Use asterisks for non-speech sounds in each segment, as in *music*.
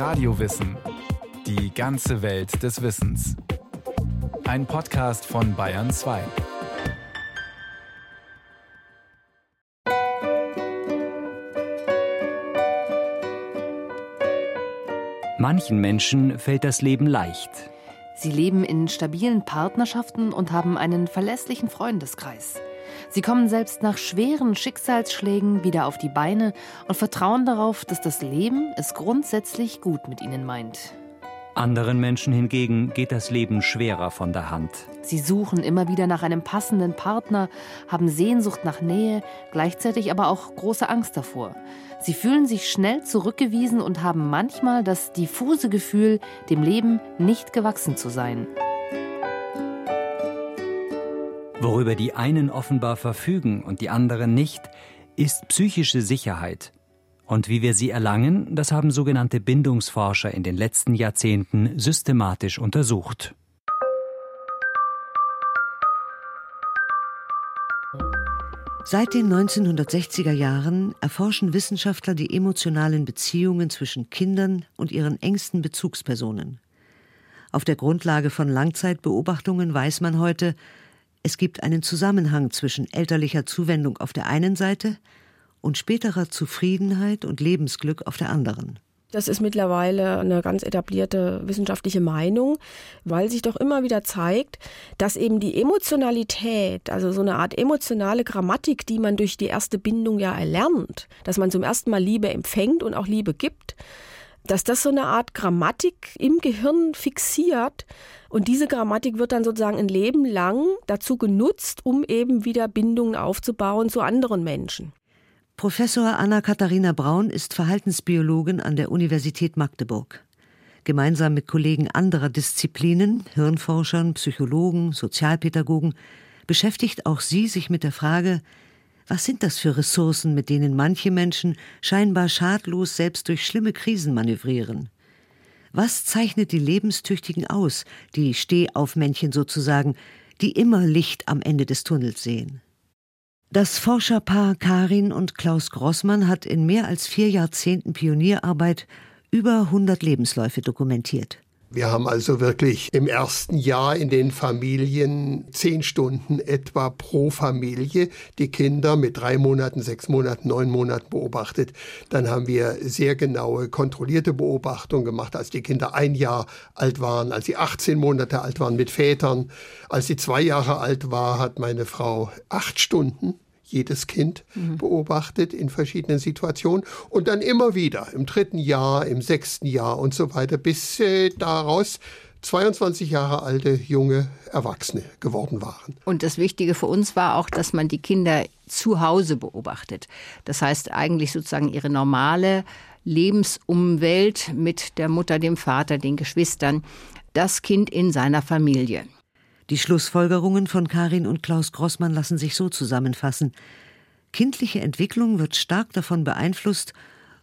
Radiowissen. Die ganze Welt des Wissens. Ein Podcast von Bayern 2. Manchen Menschen fällt das Leben leicht. Sie leben in stabilen Partnerschaften und haben einen verlässlichen Freundeskreis. Sie kommen selbst nach schweren Schicksalsschlägen wieder auf die Beine und vertrauen darauf, dass das Leben es grundsätzlich gut mit ihnen meint. Anderen Menschen hingegen geht das Leben schwerer von der Hand. Sie suchen immer wieder nach einem passenden Partner, haben Sehnsucht nach Nähe, gleichzeitig aber auch große Angst davor. Sie fühlen sich schnell zurückgewiesen und haben manchmal das diffuse Gefühl, dem Leben nicht gewachsen zu sein. Worüber die einen offenbar verfügen und die anderen nicht, ist psychische Sicherheit. Und wie wir sie erlangen, das haben sogenannte Bindungsforscher in den letzten Jahrzehnten systematisch untersucht. Seit den 1960er Jahren erforschen Wissenschaftler die emotionalen Beziehungen zwischen Kindern und ihren engsten Bezugspersonen. Auf der Grundlage von Langzeitbeobachtungen weiß man heute, es gibt einen Zusammenhang zwischen elterlicher Zuwendung auf der einen Seite und späterer Zufriedenheit und Lebensglück auf der anderen. Das ist mittlerweile eine ganz etablierte wissenschaftliche Meinung, weil sich doch immer wieder zeigt, dass eben die Emotionalität, also so eine Art emotionale Grammatik, die man durch die erste Bindung ja erlernt, dass man zum ersten Mal Liebe empfängt und auch Liebe gibt, dass das so eine Art Grammatik im Gehirn fixiert, und diese Grammatik wird dann sozusagen ein Leben lang dazu genutzt, um eben wieder Bindungen aufzubauen zu anderen Menschen. Professor Anna-Katharina Braun ist Verhaltensbiologin an der Universität Magdeburg. Gemeinsam mit Kollegen anderer Disziplinen, Hirnforschern, Psychologen, Sozialpädagogen, beschäftigt auch sie sich mit der Frage, was sind das für Ressourcen, mit denen manche Menschen scheinbar schadlos selbst durch schlimme Krisen manövrieren? Was zeichnet die Lebenstüchtigen aus, die Stehaufmännchen sozusagen, die immer Licht am Ende des Tunnels sehen? Das Forscherpaar Karin und Klaus Grossmann hat in mehr als vier Jahrzehnten Pionierarbeit über 100 Lebensläufe dokumentiert. Wir haben also wirklich im ersten Jahr in den Familien zehn Stunden etwa pro Familie die Kinder mit drei Monaten, sechs Monaten, neun Monaten beobachtet. Dann haben wir sehr genaue, kontrollierte Beobachtungen gemacht, als die Kinder ein Jahr alt waren, als sie 18 Monate alt waren mit Vätern. Als sie zwei Jahre alt war, hat meine Frau acht Stunden jedes Kind mhm. beobachtet in verschiedenen Situationen und dann immer wieder im dritten Jahr, im sechsten Jahr und so weiter, bis äh, daraus 22 Jahre alte junge Erwachsene geworden waren. Und das Wichtige für uns war auch, dass man die Kinder zu Hause beobachtet. Das heißt eigentlich sozusagen ihre normale Lebensumwelt mit der Mutter, dem Vater, den Geschwistern, das Kind in seiner Familie. Die Schlussfolgerungen von Karin und Klaus Grossmann lassen sich so zusammenfassen. Kindliche Entwicklung wird stark davon beeinflusst,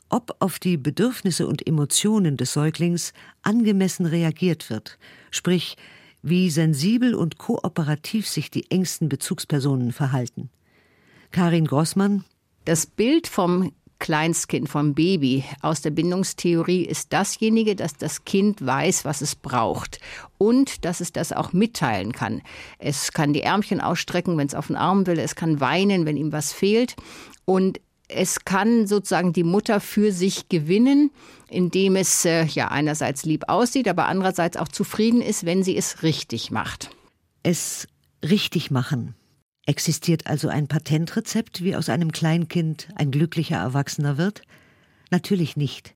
ob auf die Bedürfnisse und Emotionen des Säuglings angemessen reagiert wird, sprich wie sensibel und kooperativ sich die engsten Bezugspersonen verhalten. Karin Grossmann Das Bild vom Kleinstkind, vom Baby aus der Bindungstheorie ist dasjenige, dass das Kind weiß, was es braucht und dass es das auch mitteilen kann. Es kann die Ärmchen ausstrecken, wenn es auf den Arm will, es kann weinen, wenn ihm was fehlt und es kann sozusagen die Mutter für sich gewinnen, indem es äh, ja einerseits lieb aussieht, aber andererseits auch zufrieden ist, wenn sie es richtig macht. Es richtig machen. Existiert also ein Patentrezept, wie aus einem Kleinkind ein glücklicher Erwachsener wird? Natürlich nicht.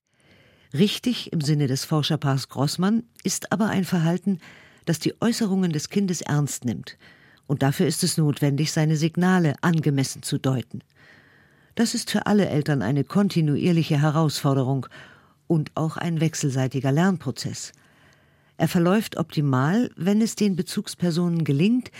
Richtig im Sinne des Forscherpaars Grossmann ist aber ein Verhalten, das die Äußerungen des Kindes ernst nimmt. Und dafür ist es notwendig, seine Signale angemessen zu deuten. Das ist für alle Eltern eine kontinuierliche Herausforderung und auch ein wechselseitiger Lernprozess. Er verläuft optimal, wenn es den Bezugspersonen gelingt,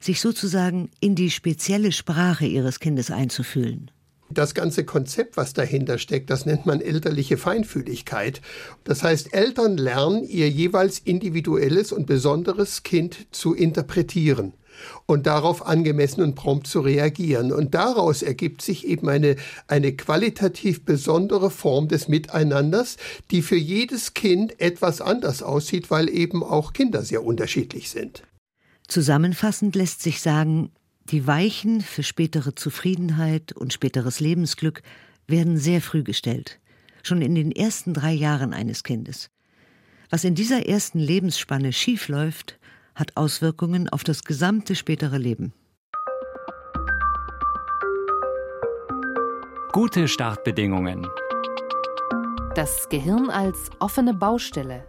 sich sozusagen in die spezielle Sprache ihres Kindes einzufühlen. Das ganze Konzept, was dahinter steckt, das nennt man elterliche Feinfühligkeit. Das heißt, Eltern lernen ihr jeweils individuelles und besonderes Kind zu interpretieren. und darauf angemessen und prompt zu reagieren. Und daraus ergibt sich eben eine, eine qualitativ besondere Form des Miteinanders, die für jedes Kind etwas anders aussieht, weil eben auch Kinder sehr unterschiedlich sind. Zusammenfassend lässt sich sagen, die Weichen für spätere Zufriedenheit und späteres Lebensglück werden sehr früh gestellt, schon in den ersten drei Jahren eines Kindes. Was in dieser ersten Lebensspanne schiefläuft, hat Auswirkungen auf das gesamte spätere Leben. Gute Startbedingungen. Das Gehirn als offene Baustelle.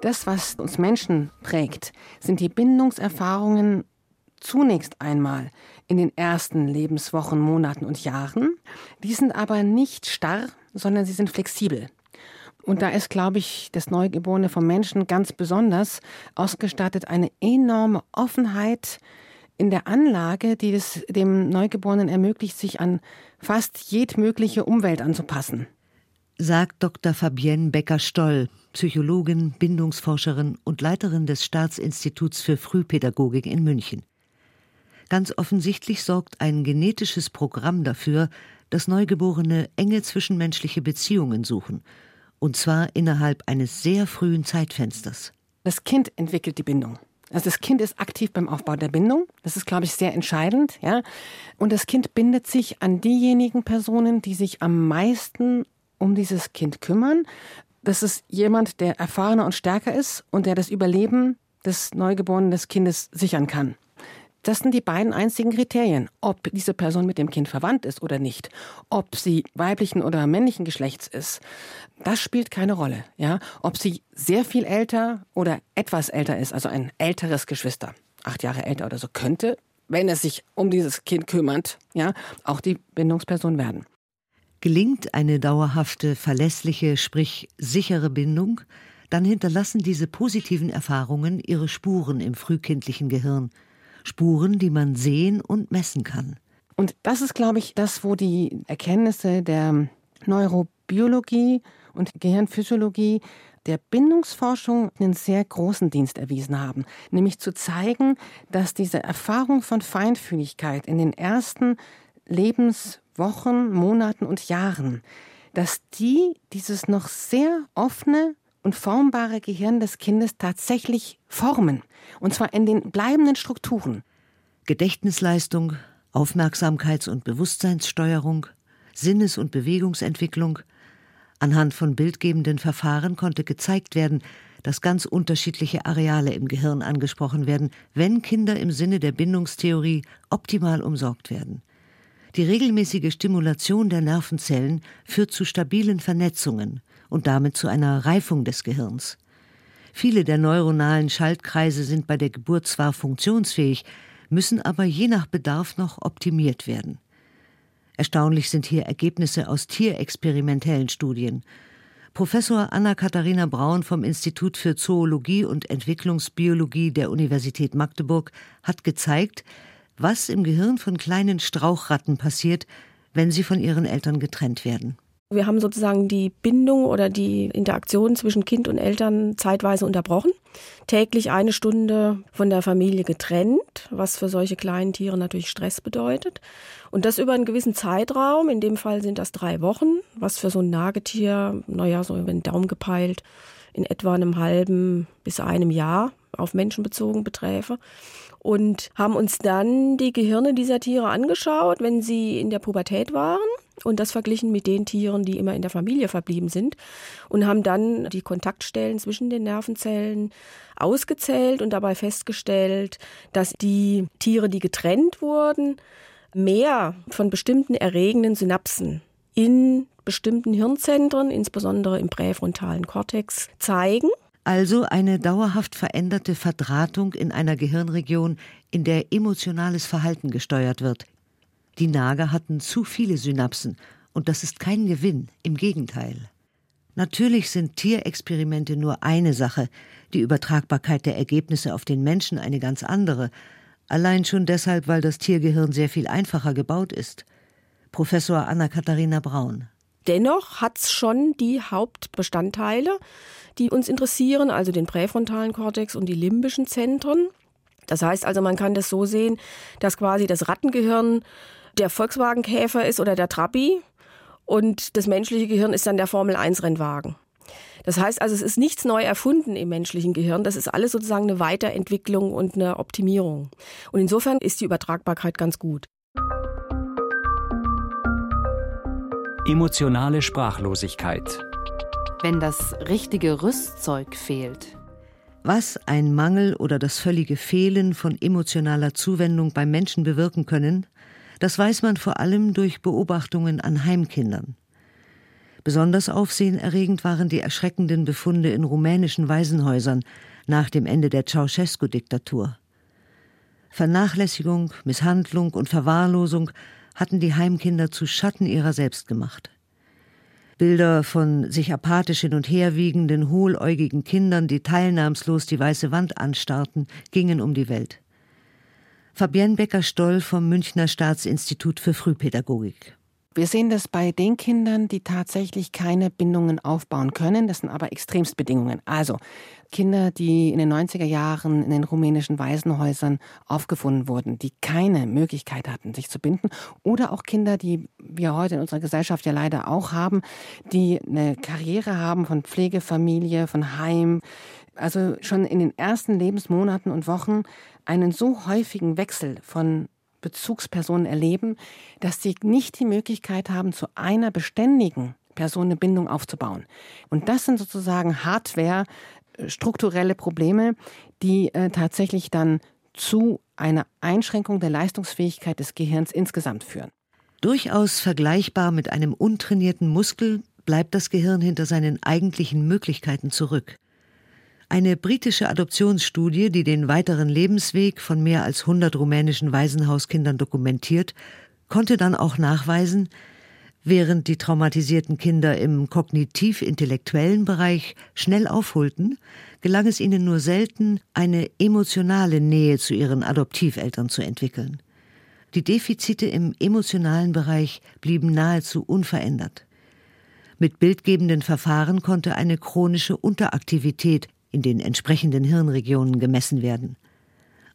Das, was uns Menschen prägt, sind die Bindungserfahrungen zunächst einmal in den ersten Lebenswochen, Monaten und Jahren. Die sind aber nicht starr, sondern sie sind flexibel. Und da ist, glaube ich, das Neugeborene vom Menschen ganz besonders ausgestattet, eine enorme Offenheit in der Anlage, die es dem Neugeborenen ermöglicht, sich an fast jedmögliche Umwelt anzupassen. Sagt Dr. Fabienne Becker-Stoll, Psychologin, Bindungsforscherin und Leiterin des Staatsinstituts für Frühpädagogik in München. Ganz offensichtlich sorgt ein genetisches Programm dafür, dass Neugeborene enge zwischenmenschliche Beziehungen suchen – und zwar innerhalb eines sehr frühen Zeitfensters. Das Kind entwickelt die Bindung. Also das Kind ist aktiv beim Aufbau der Bindung. Das ist, glaube ich, sehr entscheidend. Ja? Und das Kind bindet sich an diejenigen Personen, die sich am meisten um dieses Kind kümmern. Das ist jemand, der erfahrener und stärker ist und der das Überleben des neugeborenen des Kindes sichern kann. Das sind die beiden einzigen Kriterien, ob diese Person mit dem Kind verwandt ist oder nicht, ob sie weiblichen oder männlichen Geschlechts ist. Das spielt keine Rolle, ja. Ob sie sehr viel älter oder etwas älter ist, also ein älteres Geschwister, acht Jahre älter oder so, könnte, wenn es sich um dieses Kind kümmert, ja, auch die Bindungsperson werden. Gelingt eine dauerhafte, verlässliche, sprich sichere Bindung, dann hinterlassen diese positiven Erfahrungen ihre Spuren im frühkindlichen Gehirn – Spuren, die man sehen und messen kann. Und das ist, glaube ich, das, wo die Erkenntnisse der Neurobiologie und Gehirnphysiologie der Bindungsforschung einen sehr großen Dienst erwiesen haben, nämlich zu zeigen, dass diese Erfahrung von Feinfühligkeit in den ersten Lebenswochen, Monaten und Jahren, dass die dieses noch sehr offene und formbare Gehirn des Kindes tatsächlich formen. Und zwar in den bleibenden Strukturen. Gedächtnisleistung, Aufmerksamkeits- und Bewusstseinssteuerung, Sinnes- und Bewegungsentwicklung. Anhand von bildgebenden Verfahren konnte gezeigt werden, dass ganz unterschiedliche Areale im Gehirn angesprochen werden, wenn Kinder im Sinne der Bindungstheorie optimal umsorgt werden. Die regelmäßige Stimulation der Nervenzellen führt zu stabilen Vernetzungen und damit zu einer Reifung des Gehirns. Viele der neuronalen Schaltkreise sind bei der Geburt zwar funktionsfähig, müssen aber je nach Bedarf noch optimiert werden. Erstaunlich sind hier Ergebnisse aus tierexperimentellen Studien. Professor Anna-Katharina Braun vom Institut für Zoologie und Entwicklungsbiologie der Universität Magdeburg hat gezeigt, was im Gehirn von kleinen Strauchratten passiert, wenn sie von ihren Eltern getrennt werden. Wir haben sozusagen die Bindung oder die Interaktion zwischen Kind und Eltern zeitweise unterbrochen. Täglich eine Stunde von der Familie getrennt, was für solche kleinen Tiere natürlich Stress bedeutet. Und das über einen gewissen Zeitraum. In dem Fall sind das drei Wochen, was für so ein Nagetier, naja, so über den Daumen gepeilt, in etwa einem halben bis einem Jahr auf Menschen bezogen beträfe und haben uns dann die Gehirne dieser Tiere angeschaut, wenn sie in der Pubertät waren und das verglichen mit den Tieren, die immer in der Familie verblieben sind und haben dann die Kontaktstellen zwischen den Nervenzellen ausgezählt und dabei festgestellt, dass die Tiere, die getrennt wurden, mehr von bestimmten erregenden Synapsen in bestimmten Hirnzentren, insbesondere im präfrontalen Kortex, zeigen. Also eine dauerhaft veränderte Verdrahtung in einer Gehirnregion, in der emotionales Verhalten gesteuert wird, die Nager hatten zu viele Synapsen, und das ist kein Gewinn, im Gegenteil. Natürlich sind Tierexperimente nur eine Sache, die Übertragbarkeit der Ergebnisse auf den Menschen eine ganz andere, allein schon deshalb, weil das Tiergehirn sehr viel einfacher gebaut ist. Professor Anna-Katharina Braun. Dennoch hat es schon die Hauptbestandteile, die uns interessieren, also den präfrontalen Kortex und die limbischen Zentren. Das heißt also, man kann das so sehen, dass quasi das Rattengehirn der Volkswagenkäfer ist oder der Trabi und das menschliche Gehirn ist dann der Formel-1-Rennwagen. Das heißt also, es ist nichts neu erfunden im menschlichen Gehirn. Das ist alles sozusagen eine Weiterentwicklung und eine Optimierung. Und insofern ist die Übertragbarkeit ganz gut. Emotionale Sprachlosigkeit. Wenn das richtige Rüstzeug fehlt. Was ein Mangel oder das völlige Fehlen von emotionaler Zuwendung beim Menschen bewirken können, das weiß man vor allem durch Beobachtungen an Heimkindern. Besonders aufsehenerregend waren die erschreckenden Befunde in rumänischen Waisenhäusern nach dem Ende der Ceausescu-Diktatur. Vernachlässigung, Misshandlung und Verwahrlosung hatten die Heimkinder zu Schatten ihrer selbst gemacht. Bilder von sich apathisch hin und her wiegenden, hohläugigen Kindern, die teilnahmslos die weiße Wand anstarrten, gingen um die Welt. Fabienne Becker-Stoll vom Münchner Staatsinstitut für Frühpädagogik. Wir sehen das bei den Kindern, die tatsächlich keine Bindungen aufbauen können. Das sind aber Extremstbedingungen. Also Kinder, die in den 90er Jahren in den rumänischen Waisenhäusern aufgefunden wurden, die keine Möglichkeit hatten, sich zu binden. Oder auch Kinder, die wir heute in unserer Gesellschaft ja leider auch haben, die eine Karriere haben von Pflegefamilie, von Heim. Also schon in den ersten Lebensmonaten und Wochen einen so häufigen Wechsel von Bezugspersonen erleben, dass sie nicht die Möglichkeit haben, zu einer beständigen Person eine Bindung aufzubauen. Und das sind sozusagen Hardware, äh, strukturelle Probleme, die äh, tatsächlich dann zu einer Einschränkung der Leistungsfähigkeit des Gehirns insgesamt führen. Durchaus vergleichbar mit einem untrainierten Muskel bleibt das Gehirn hinter seinen eigentlichen Möglichkeiten zurück. Eine britische Adoptionsstudie, die den weiteren Lebensweg von mehr als 100 rumänischen Waisenhauskindern dokumentiert, konnte dann auch nachweisen, während die traumatisierten Kinder im kognitiv-intellektuellen Bereich schnell aufholten, gelang es ihnen nur selten, eine emotionale Nähe zu ihren Adoptiveltern zu entwickeln. Die Defizite im emotionalen Bereich blieben nahezu unverändert. Mit bildgebenden Verfahren konnte eine chronische Unteraktivität in den entsprechenden Hirnregionen gemessen werden.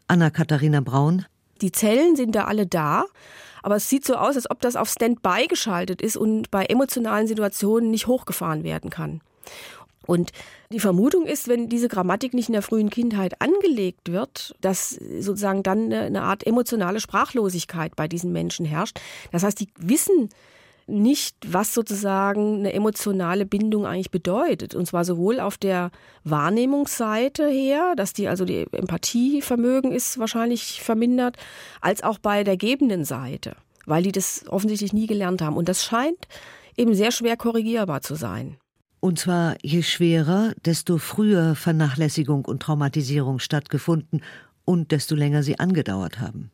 Anna-Katharina Braun. Die Zellen sind da alle da, aber es sieht so aus, als ob das auf Standby geschaltet ist und bei emotionalen Situationen nicht hochgefahren werden kann. Und die Vermutung ist, wenn diese Grammatik nicht in der frühen Kindheit angelegt wird, dass sozusagen dann eine Art emotionale Sprachlosigkeit bei diesen Menschen herrscht. Das heißt, die wissen nicht, was sozusagen eine emotionale Bindung eigentlich bedeutet. Und zwar sowohl auf der Wahrnehmungsseite her, dass die also die Empathievermögen ist wahrscheinlich vermindert, als auch bei der gebenden Seite, weil die das offensichtlich nie gelernt haben. Und das scheint eben sehr schwer korrigierbar zu sein. Und zwar je schwerer, desto früher Vernachlässigung und Traumatisierung stattgefunden und desto länger sie angedauert haben.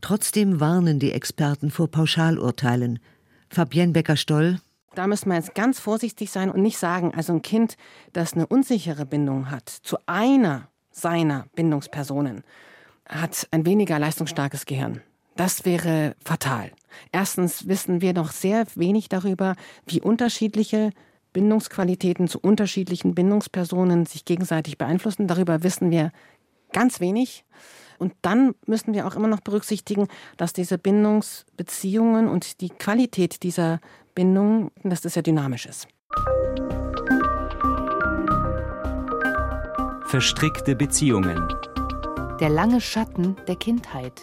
Trotzdem warnen die Experten vor Pauschalurteilen, Fabienne Becker-Stoll. Da müssen wir jetzt ganz vorsichtig sein und nicht sagen, also ein Kind, das eine unsichere Bindung hat zu einer seiner Bindungspersonen, hat ein weniger leistungsstarkes Gehirn. Das wäre fatal. Erstens wissen wir noch sehr wenig darüber, wie unterschiedliche Bindungsqualitäten zu unterschiedlichen Bindungspersonen sich gegenseitig beeinflussen. Darüber wissen wir ganz wenig. Und dann müssen wir auch immer noch berücksichtigen, dass diese Bindungsbeziehungen und die Qualität dieser Bindung, dass das ja dynamisch ist. Verstrickte Beziehungen. Der lange Schatten der Kindheit.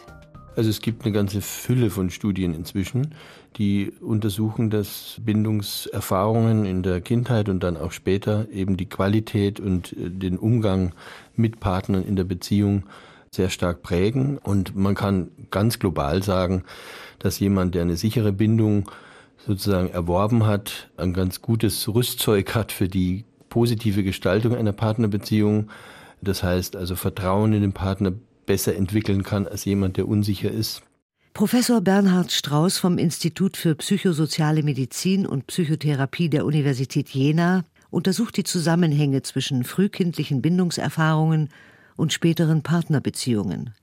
Also es gibt eine ganze Fülle von Studien inzwischen, die untersuchen, dass Bindungserfahrungen in der Kindheit und dann auch später eben die Qualität und äh, den Umgang mit Partnern in der Beziehung sehr stark prägen. Und man kann ganz global sagen, dass jemand, der eine sichere Bindung sozusagen erworben hat, ein ganz gutes Rüstzeug hat für die positive Gestaltung einer Partnerbeziehung. Das heißt also Vertrauen in den Partner besser entwickeln kann als jemand, der unsicher ist. Professor Bernhard Strauß vom Institut für psychosoziale Medizin und Psychotherapie der Universität Jena untersucht die Zusammenhänge zwischen frühkindlichen Bindungserfahrungen und späteren Partnerbeziehungen.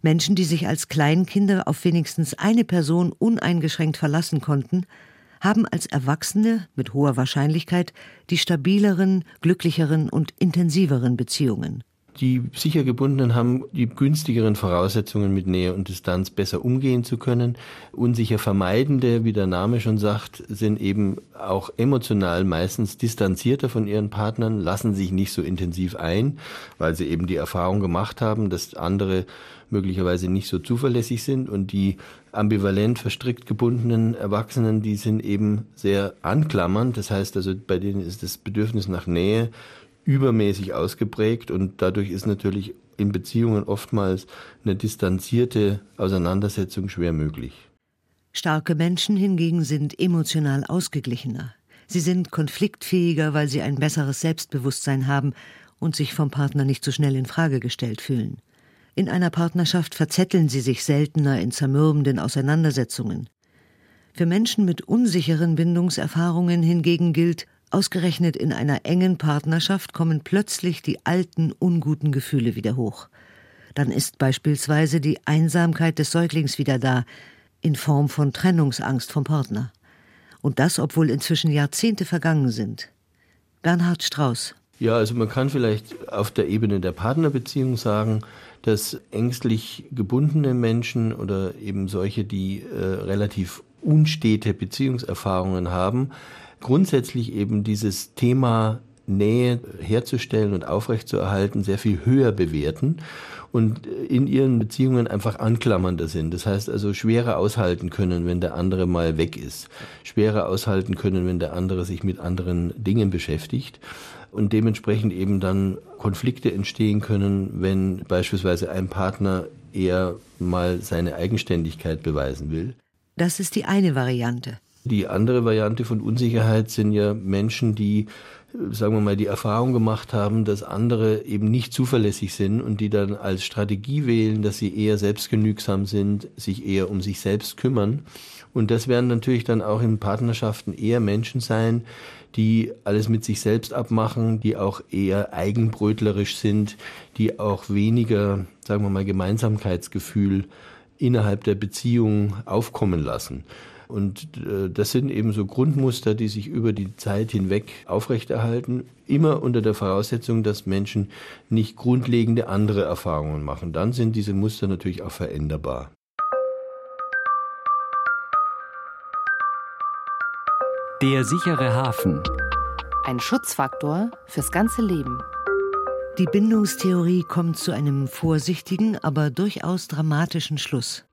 Menschen, die sich als Kleinkinder auf wenigstens eine Person uneingeschränkt verlassen konnten, haben als Erwachsene mit hoher Wahrscheinlichkeit die stabileren, glücklicheren und intensiveren Beziehungen. Die sicher gebundenen haben die günstigeren Voraussetzungen mit Nähe und Distanz besser umgehen zu können. Unsicher vermeidende, wie der Name schon sagt, sind eben auch emotional meistens distanzierter von ihren Partnern, lassen sich nicht so intensiv ein, weil sie eben die Erfahrung gemacht haben, dass andere möglicherweise nicht so zuverlässig sind und die ambivalent verstrickt gebundenen Erwachsenen, die sind eben sehr anklammernd. Das heißt also, bei denen ist das Bedürfnis nach Nähe übermäßig ausgeprägt und dadurch ist natürlich in Beziehungen oftmals eine distanzierte Auseinandersetzung schwer möglich. Starke Menschen hingegen sind emotional ausgeglichener. Sie sind konfliktfähiger, weil sie ein besseres Selbstbewusstsein haben und sich vom Partner nicht so schnell in Frage gestellt fühlen. In einer Partnerschaft verzetteln sie sich seltener in zermürbenden Auseinandersetzungen. Für Menschen mit unsicheren Bindungserfahrungen hingegen gilt, Ausgerechnet in einer engen Partnerschaft kommen plötzlich die alten, unguten Gefühle wieder hoch. Dann ist beispielsweise die Einsamkeit des Säuglings wieder da, in Form von Trennungsangst vom Partner. Und das, obwohl inzwischen Jahrzehnte vergangen sind. Bernhard Strauß. Ja, also man kann vielleicht auf der Ebene der Partnerbeziehung sagen, dass ängstlich gebundene Menschen oder eben solche, die äh, relativ unstete Beziehungserfahrungen haben, grundsätzlich eben dieses Thema Nähe herzustellen und aufrechtzuerhalten sehr viel höher bewerten und in ihren Beziehungen einfach anklammernder sind. Das heißt also schwerer aushalten können, wenn der andere mal weg ist. Schwerer aushalten können, wenn der andere sich mit anderen Dingen beschäftigt und dementsprechend eben dann Konflikte entstehen können, wenn beispielsweise ein Partner eher mal seine Eigenständigkeit beweisen will. Das ist die eine Variante. Die andere Variante von Unsicherheit sind ja Menschen, die, sagen wir mal, die Erfahrung gemacht haben, dass andere eben nicht zuverlässig sind und die dann als Strategie wählen, dass sie eher selbstgenügsam sind, sich eher um sich selbst kümmern. Und das werden natürlich dann auch in Partnerschaften eher Menschen sein, die alles mit sich selbst abmachen, die auch eher eigenbrötlerisch sind, die auch weniger, sagen wir mal, Gemeinsamkeitsgefühl innerhalb der Beziehung aufkommen lassen. Und äh, das sind eben so Grundmuster, die sich über die Zeit hinweg aufrechterhalten, immer unter der Voraussetzung, dass Menschen nicht grundlegende andere Erfahrungen machen. Dann sind diese Muster natürlich auch veränderbar. Der sichere Hafen. Ein Schutzfaktor fürs ganze Leben. Die Bindungstheorie kommt zu einem vorsichtigen, aber durchaus dramatischen Schluss.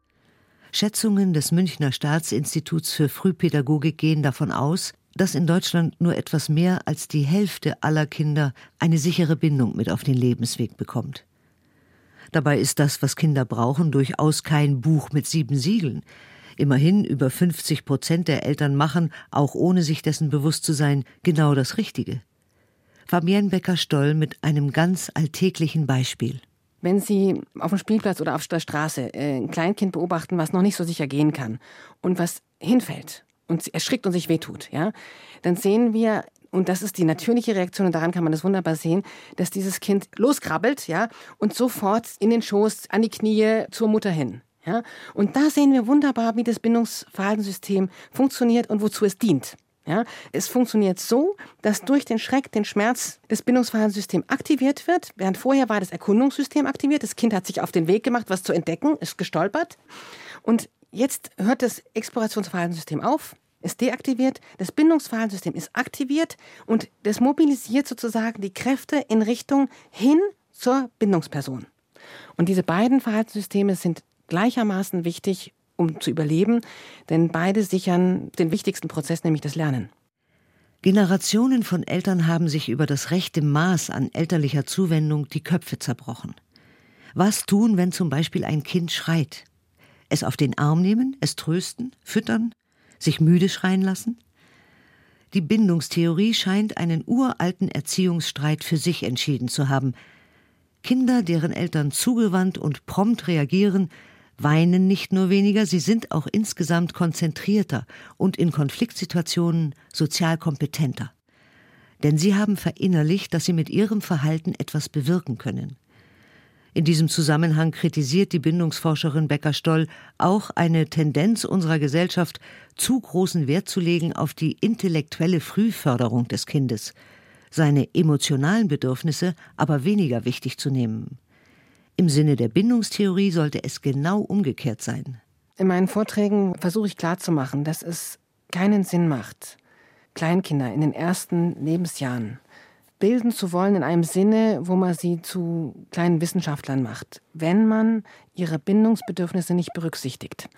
Schätzungen des Münchner Staatsinstituts für Frühpädagogik gehen davon aus, dass in Deutschland nur etwas mehr als die Hälfte aller Kinder eine sichere Bindung mit auf den Lebensweg bekommt. Dabei ist das, was Kinder brauchen, durchaus kein Buch mit sieben Siegeln. Immerhin über 50 Prozent der Eltern machen, auch ohne sich dessen bewusst zu sein, genau das Richtige. Fabienne Becker-Stoll mit einem ganz alltäglichen Beispiel wenn Sie auf dem Spielplatz oder auf der Straße äh, ein Kleinkind beobachten, was noch nicht so sicher gehen kann und was hinfällt und erschrickt und sich wehtut, ja, dann sehen wir und das ist die natürliche Reaktion und daran kann man das wunderbar sehen, dass dieses Kind loskrabbelt, ja, und sofort in den Schoß, an die Knie zur Mutter hin. Ja? Und da sehen wir wunderbar, wie das Bindungsverhaltenssystem funktioniert und wozu es dient. Ja, es funktioniert so, dass durch den Schreck, den Schmerz das Bindungsverhaltenssystem aktiviert wird, während vorher war das Erkundungssystem aktiviert. Das Kind hat sich auf den Weg gemacht, was zu entdecken, ist gestolpert. Und jetzt hört das Explorationsverhaltenssystem auf, ist deaktiviert, das Bindungsverhaltenssystem ist aktiviert und das mobilisiert sozusagen die Kräfte in Richtung hin zur Bindungsperson. Und diese beiden Verhaltenssysteme sind gleichermaßen wichtig um zu überleben, denn beide sichern den wichtigsten Prozess, nämlich das Lernen. Generationen von Eltern haben sich über das rechte Maß an elterlicher Zuwendung die Köpfe zerbrochen. Was tun, wenn zum Beispiel ein Kind schreit? Es auf den Arm nehmen, es trösten, füttern, sich müde schreien lassen? Die Bindungstheorie scheint einen uralten Erziehungsstreit für sich entschieden zu haben. Kinder, deren Eltern zugewandt und prompt reagieren, weinen nicht nur weniger, sie sind auch insgesamt konzentrierter und in Konfliktsituationen sozial kompetenter. Denn sie haben verinnerlicht, dass sie mit ihrem Verhalten etwas bewirken können. In diesem Zusammenhang kritisiert die Bindungsforscherin Becker-Stoll auch eine Tendenz unserer Gesellschaft, zu großen Wert zu legen auf die intellektuelle Frühförderung des Kindes. seine emotionalen Bedürfnisse aber weniger wichtig zu nehmen. Im Sinne der Bindungstheorie sollte es genau umgekehrt sein. In meinen Vorträgen versuche ich klarzumachen, dass es keinen Sinn macht, Kleinkinder in den ersten Lebensjahren bilden zu wollen in einem Sinne, wo man sie zu kleinen Wissenschaftlern macht, wenn man ihre Bindungsbedürfnisse nicht berücksichtigt.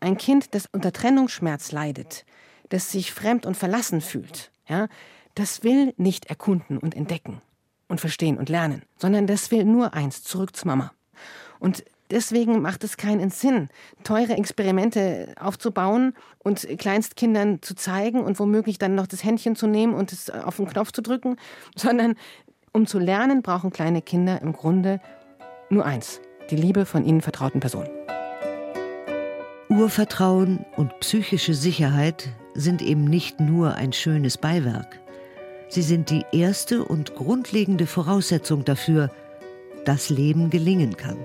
Ein Kind, das unter Trennungsschmerz leidet, das sich fremd und verlassen fühlt, ja, das will nicht erkunden und entdecken und verstehen und lernen, sondern das will nur eins, zurück zu Mama. Und Deswegen macht es keinen Sinn, teure Experimente aufzubauen und Kleinstkindern zu zeigen und womöglich dann noch das Händchen zu nehmen und es auf den Knopf zu drücken, *laughs* sondern um zu lernen, brauchen kleine Kinder im Grunde nur eins, die Liebe von ihnen vertrauten Personen. Urvertrauen und psychische Sicherheit sind eben nicht nur ein schönes Beiwerk. Sie sind die erste und grundlegende Voraussetzung dafür, dass Leben gelingen kann.